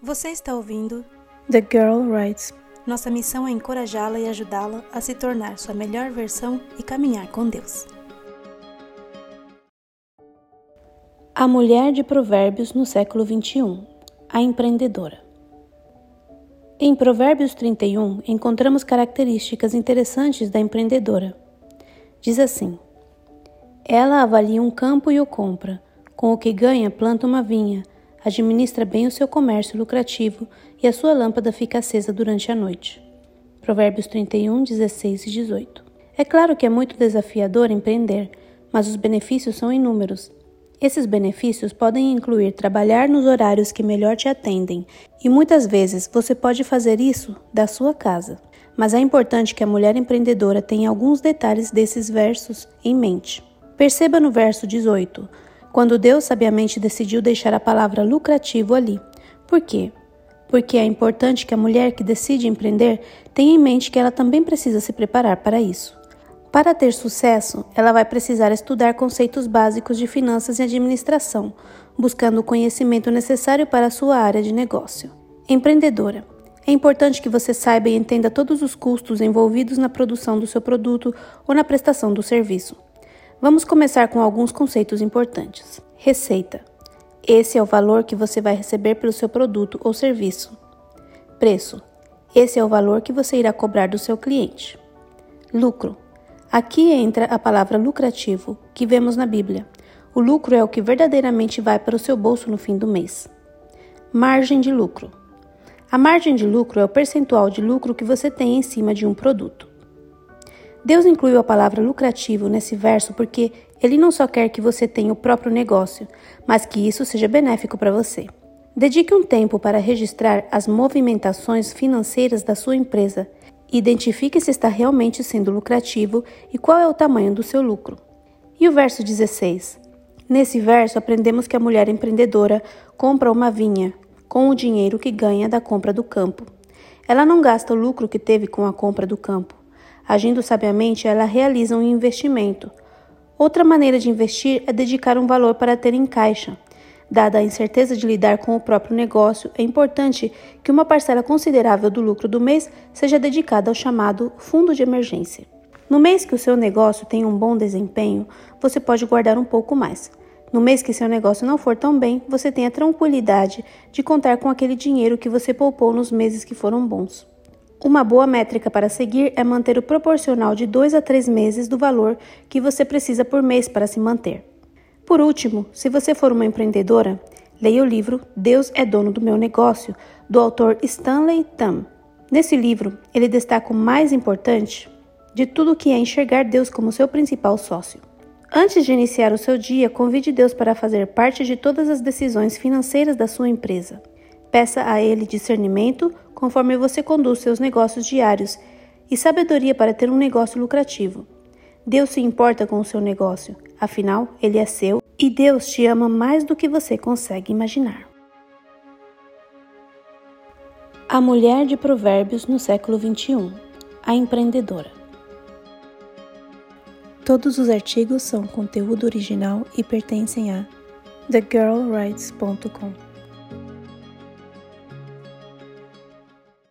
Você está ouvindo The Girl Writes. Nossa missão é encorajá-la e ajudá-la a se tornar sua melhor versão e caminhar com Deus. A mulher de Provérbios no século 21, a empreendedora. Em Provérbios 31 encontramos características interessantes da empreendedora. Diz assim: Ela avalia um campo e o compra, com o que ganha planta uma vinha administra bem o seu comércio lucrativo e a sua lâmpada fica acesa durante a noite. Provérbios 31, 16 e 18. É claro que é muito desafiador empreender, mas os benefícios são inúmeros. Esses benefícios podem incluir trabalhar nos horários que melhor te atendem, e muitas vezes você pode fazer isso da sua casa. Mas é importante que a mulher empreendedora tenha alguns detalhes desses versos em mente. Perceba no verso 18 quando Deus sabiamente decidiu deixar a palavra lucrativo ali. Por quê? Porque é importante que a mulher que decide empreender tenha em mente que ela também precisa se preparar para isso. Para ter sucesso, ela vai precisar estudar conceitos básicos de finanças e administração, buscando o conhecimento necessário para a sua área de negócio. Empreendedora. É importante que você saiba e entenda todos os custos envolvidos na produção do seu produto ou na prestação do serviço. Vamos começar com alguns conceitos importantes. Receita. Esse é o valor que você vai receber pelo seu produto ou serviço. Preço. Esse é o valor que você irá cobrar do seu cliente. Lucro. Aqui entra a palavra lucrativo, que vemos na Bíblia. O lucro é o que verdadeiramente vai para o seu bolso no fim do mês. Margem de lucro. A margem de lucro é o percentual de lucro que você tem em cima de um produto. Deus incluiu a palavra lucrativo nesse verso porque ele não só quer que você tenha o próprio negócio, mas que isso seja benéfico para você. Dedique um tempo para registrar as movimentações financeiras da sua empresa. Identifique se está realmente sendo lucrativo e qual é o tamanho do seu lucro. E o verso 16? Nesse verso, aprendemos que a mulher empreendedora compra uma vinha com o dinheiro que ganha da compra do campo. Ela não gasta o lucro que teve com a compra do campo. Agindo sabiamente, ela realiza um investimento. Outra maneira de investir é dedicar um valor para ter em caixa. Dada a incerteza de lidar com o próprio negócio, é importante que uma parcela considerável do lucro do mês seja dedicada ao chamado fundo de emergência. No mês que o seu negócio tem um bom desempenho, você pode guardar um pouco mais. No mês que seu negócio não for tão bem, você tem a tranquilidade de contar com aquele dinheiro que você poupou nos meses que foram bons. Uma boa métrica para seguir é manter o proporcional de 2 a 3 meses do valor que você precisa por mês para se manter. Por último, se você for uma empreendedora, leia o livro Deus é Dono do Meu Negócio, do autor Stanley Tam. Nesse livro, ele destaca o mais importante de tudo que é enxergar Deus como seu principal sócio. Antes de iniciar o seu dia, convide Deus para fazer parte de todas as decisões financeiras da sua empresa. Peça a Ele discernimento conforme você conduz seus negócios diários e sabedoria para ter um negócio lucrativo. Deus se importa com o seu negócio, afinal, ele é seu e Deus te ama mais do que você consegue imaginar. A mulher de Provérbios no século 21, a empreendedora. Todos os artigos são conteúdo original e pertencem a thegirlwrites.com.